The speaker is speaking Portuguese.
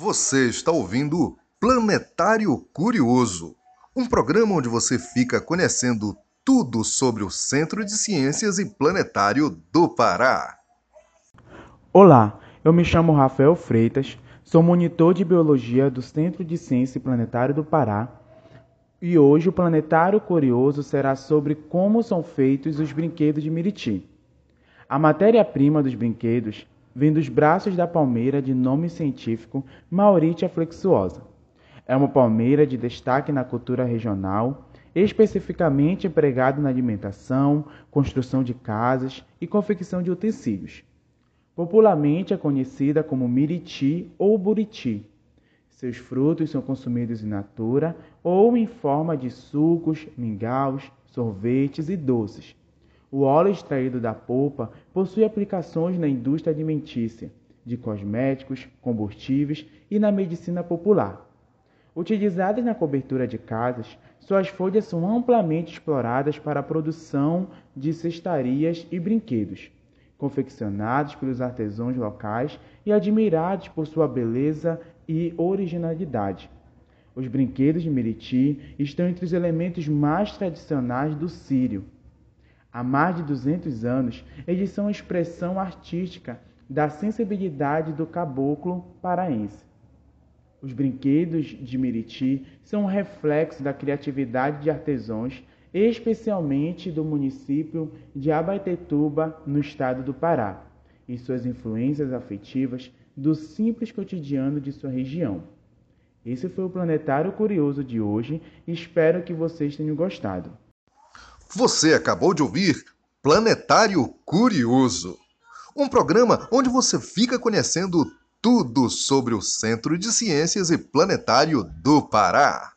Você está ouvindo Planetário Curioso, um programa onde você fica conhecendo tudo sobre o Centro de Ciências e Planetário do Pará. Olá, eu me chamo Rafael Freitas, sou monitor de biologia do Centro de Ciência e Planetário do Pará. E hoje o Planetário Curioso será sobre como são feitos os brinquedos de Miriti. A matéria-prima dos brinquedos vem dos braços da palmeira de nome científico Mauritia flexuosa. É uma palmeira de destaque na cultura regional, especificamente empregada na alimentação, construção de casas e confecção de utensílios. Popularmente é conhecida como miriti ou buriti. Seus frutos são consumidos in natura ou em forma de sucos, mingaus, sorvetes e doces. O óleo extraído da polpa possui aplicações na indústria alimentícia, de cosméticos, combustíveis e na medicina popular. Utilizadas na cobertura de casas, suas folhas são amplamente exploradas para a produção de cestarias e brinquedos, confeccionados pelos artesãos locais e admirados por sua beleza e originalidade. Os brinquedos de Meriti estão entre os elementos mais tradicionais do Sírio Há mais de 200 anos, eles são expressão artística da sensibilidade do caboclo paraense. Os brinquedos de Miriti são um reflexo da criatividade de artesãos, especialmente do município de Abaetetuba, no estado do Pará, e suas influências afetivas do simples cotidiano de sua região. Esse foi o Planetário Curioso de hoje espero que vocês tenham gostado. Você acabou de ouvir Planetário Curioso, um programa onde você fica conhecendo tudo sobre o Centro de Ciências e Planetário do Pará.